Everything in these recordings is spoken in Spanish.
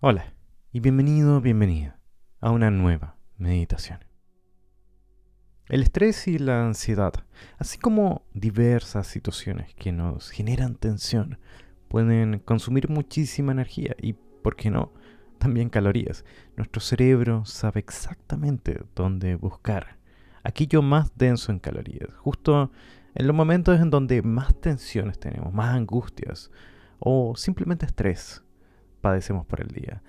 Hola y bienvenido, bienvenida a una nueva meditación. El estrés y la ansiedad, así como diversas situaciones que nos generan tensión, pueden consumir muchísima energía y, ¿por qué no?, también calorías. Nuestro cerebro sabe exactamente dónde buscar aquello más denso en calorías, justo en los momentos en donde más tensiones tenemos, más angustias o simplemente estrés padecemos por el día.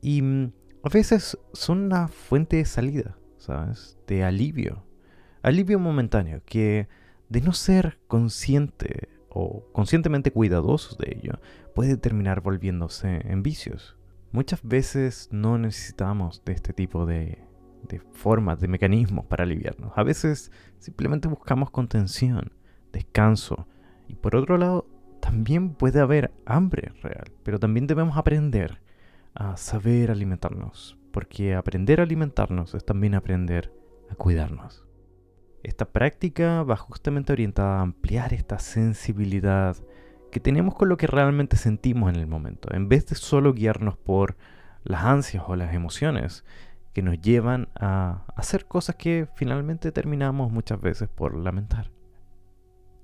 Y mm, a veces son una fuente de salida, ¿sabes? De alivio. Alivio momentáneo que de no ser consciente o conscientemente cuidadosos de ello, puede terminar volviéndose en vicios. Muchas veces no necesitamos de este tipo de, de formas, de mecanismos para aliviarnos. A veces simplemente buscamos contención, descanso y por otro lado también puede haber hambre real, pero también debemos aprender a saber alimentarnos, porque aprender a alimentarnos es también aprender a cuidarnos. Esta práctica va justamente orientada a ampliar esta sensibilidad que tenemos con lo que realmente sentimos en el momento, en vez de solo guiarnos por las ansias o las emociones que nos llevan a hacer cosas que finalmente terminamos muchas veces por lamentar.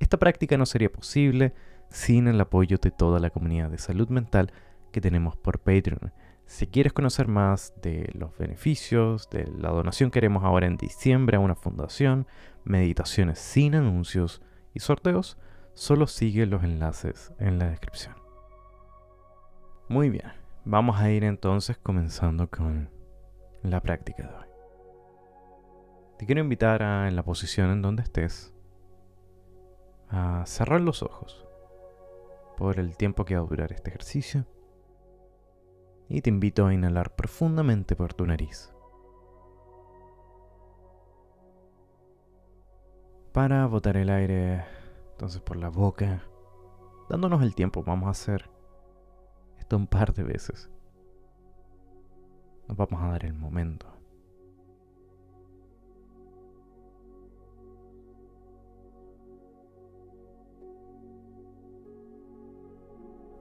Esta práctica no sería posible sin el apoyo de toda la comunidad de salud mental que tenemos por Patreon. Si quieres conocer más de los beneficios, de la donación que haremos ahora en diciembre a una fundación, meditaciones sin anuncios y sorteos, solo sigue los enlaces en la descripción. Muy bien, vamos a ir entonces comenzando con la práctica de hoy. Te quiero invitar a, en la posición en donde estés, a cerrar los ojos por el tiempo que va a durar este ejercicio. Y te invito a inhalar profundamente por tu nariz. Para botar el aire entonces por la boca, dándonos el tiempo, vamos a hacer esto un par de veces. Nos vamos a dar el momento.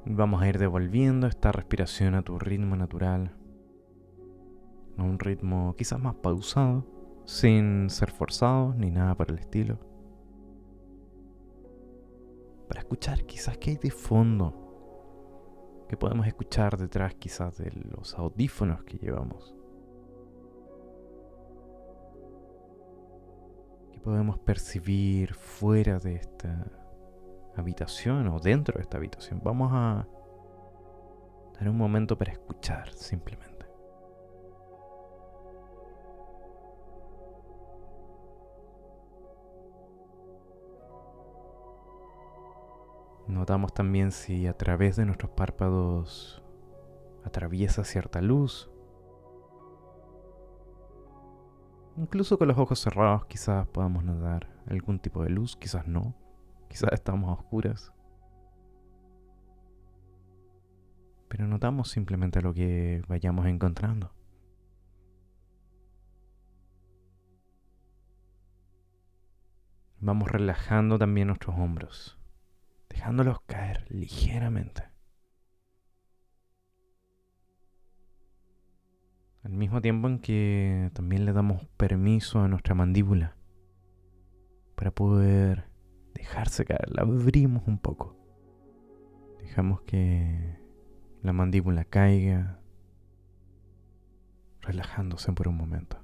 Vamos a ir devolviendo esta respiración a tu ritmo natural, a un ritmo quizás más pausado, sin ser forzado ni nada por el estilo. Para escuchar quizás qué hay de fondo, que podemos escuchar detrás quizás de los audífonos que llevamos. Que podemos percibir fuera de esta habitación o dentro de esta habitación. Vamos a dar un momento para escuchar simplemente. Notamos también si a través de nuestros párpados atraviesa cierta luz. Incluso con los ojos cerrados quizás podamos notar algún tipo de luz, quizás no. Quizás estamos a oscuras. Pero notamos simplemente lo que vayamos encontrando. Vamos relajando también nuestros hombros, dejándolos caer ligeramente. Al mismo tiempo en que también le damos permiso a nuestra mandíbula para poder dejarse caer, la abrimos un poco. Dejamos que la mandíbula caiga, relajándose por un momento.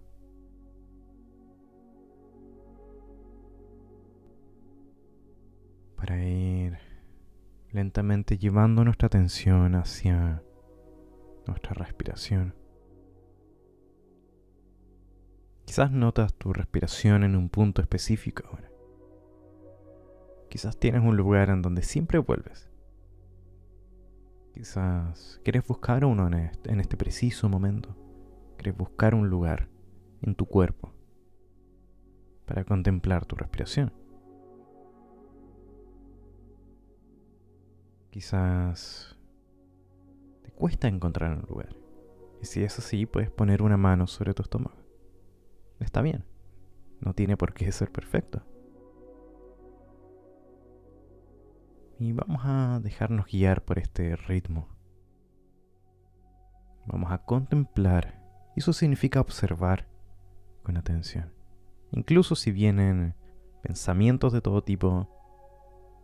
Para ir lentamente llevando nuestra atención hacia nuestra respiración. Quizás notas tu respiración en un punto específico. Quizás tienes un lugar en donde siempre vuelves. Quizás quieres buscar uno en este, preciso momento. Quieres buscar un lugar en tu cuerpo para contemplar tu respiración. Quizás te cuesta encontrar un lugar. Y si es así, puedes poner una mano sobre tu estómago. Está bien. No tiene por qué ser perfecto. Y vamos a dejarnos guiar por este ritmo. vamos a contemplar. Eso significa observar con atención. Incluso si vienen pensamientos de todo tipo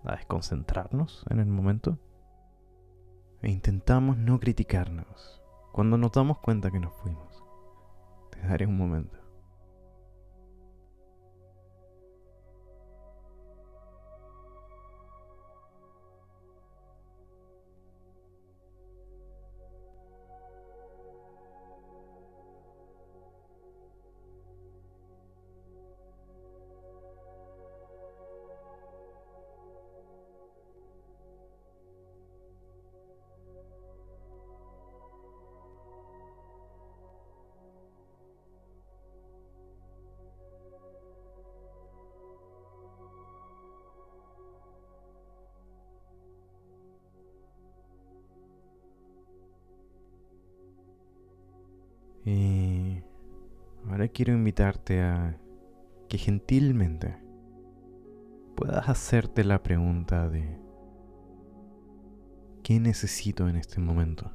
a desconcentrarnos en el momento. E intentamos no criticarnos. Cuando nos damos cuenta que nos fuimos. Te daré un momento. Y ahora quiero invitarte a que gentilmente puedas hacerte la pregunta de ¿qué necesito en este momento?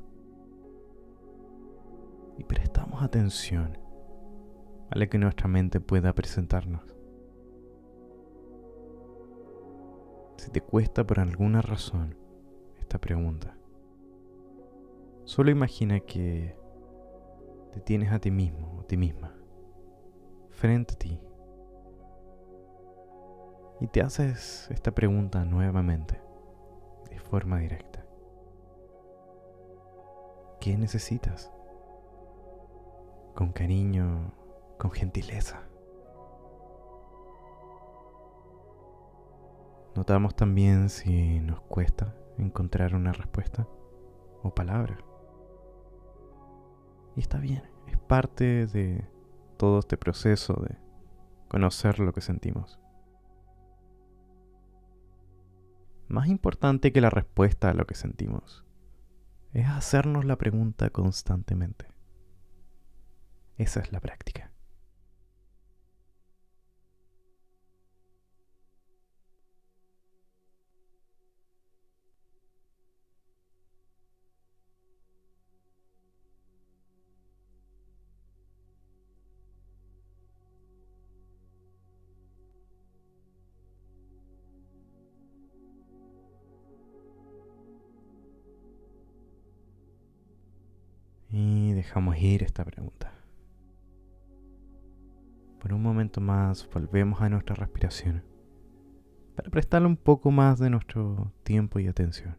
Y prestamos atención a lo que nuestra mente pueda presentarnos. Si te cuesta por alguna razón esta pregunta, solo imagina que te tienes a ti mismo o ti misma frente a ti y te haces esta pregunta nuevamente de forma directa. ¿Qué necesitas? Con cariño, con gentileza. Notamos también si nos cuesta encontrar una respuesta o palabra. Y está bien, es parte de todo este proceso de conocer lo que sentimos. Más importante que la respuesta a lo que sentimos es hacernos la pregunta constantemente. Esa es la práctica. Dejamos ir esta pregunta. Por un momento más volvemos a nuestra respiración para prestarle un poco más de nuestro tiempo y atención.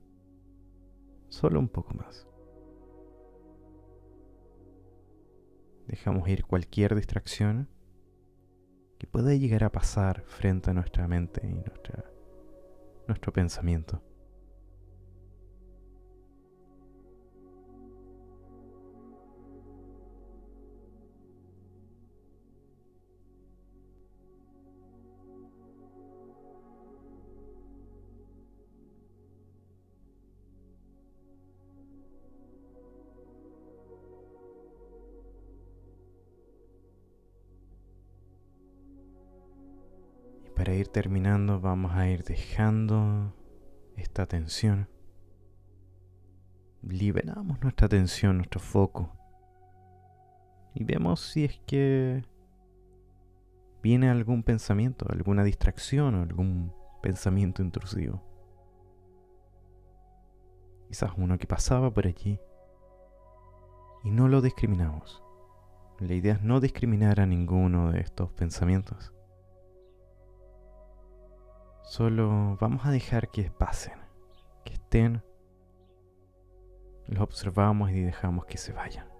Solo un poco más. Dejamos ir cualquier distracción que pueda llegar a pasar frente a nuestra mente y nuestro pensamiento. Para ir terminando vamos a ir dejando esta tensión. Liberamos nuestra atención, nuestro foco. Y vemos si es que viene algún pensamiento, alguna distracción o algún pensamiento intrusivo. Quizás uno que pasaba por allí. Y no lo discriminamos. La idea es no discriminar a ninguno de estos pensamientos. Solo vamos a dejar que pasen, que estén. Los observamos y dejamos que se vayan.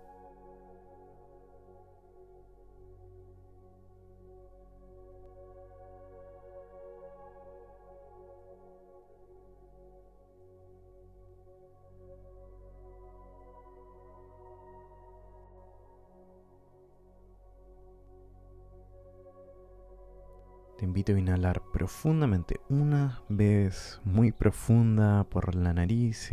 Invito a inhalar profundamente, una vez muy profunda por la nariz.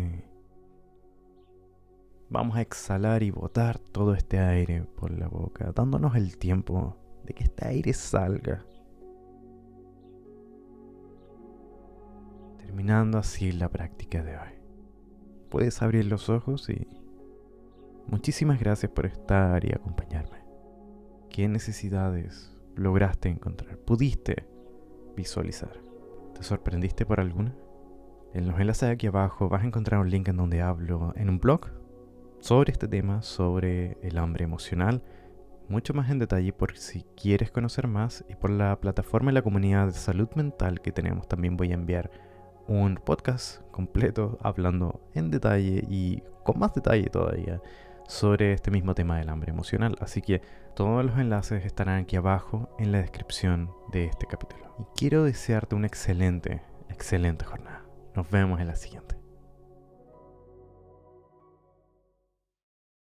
Vamos a exhalar y botar todo este aire por la boca, dándonos el tiempo de que este aire salga. Terminando así la práctica de hoy. Puedes abrir los ojos y Muchísimas gracias por estar y acompañarme. ¿Qué necesidades lograste encontrar? ¿Pudiste visualizar? ¿Te sorprendiste por alguna? En los enlaces de aquí abajo vas a encontrar un link en donde hablo en un blog sobre este tema, sobre el hambre emocional, mucho más en detalle por si quieres conocer más y por la plataforma y la comunidad de salud mental que tenemos también voy a enviar un podcast completo hablando en detalle y con más detalle todavía sobre este mismo tema del hambre emocional. Así que todos los enlaces estarán aquí abajo en la descripción de este capítulo. Y quiero desearte una excelente, excelente jornada. Nos vemos en la siguiente.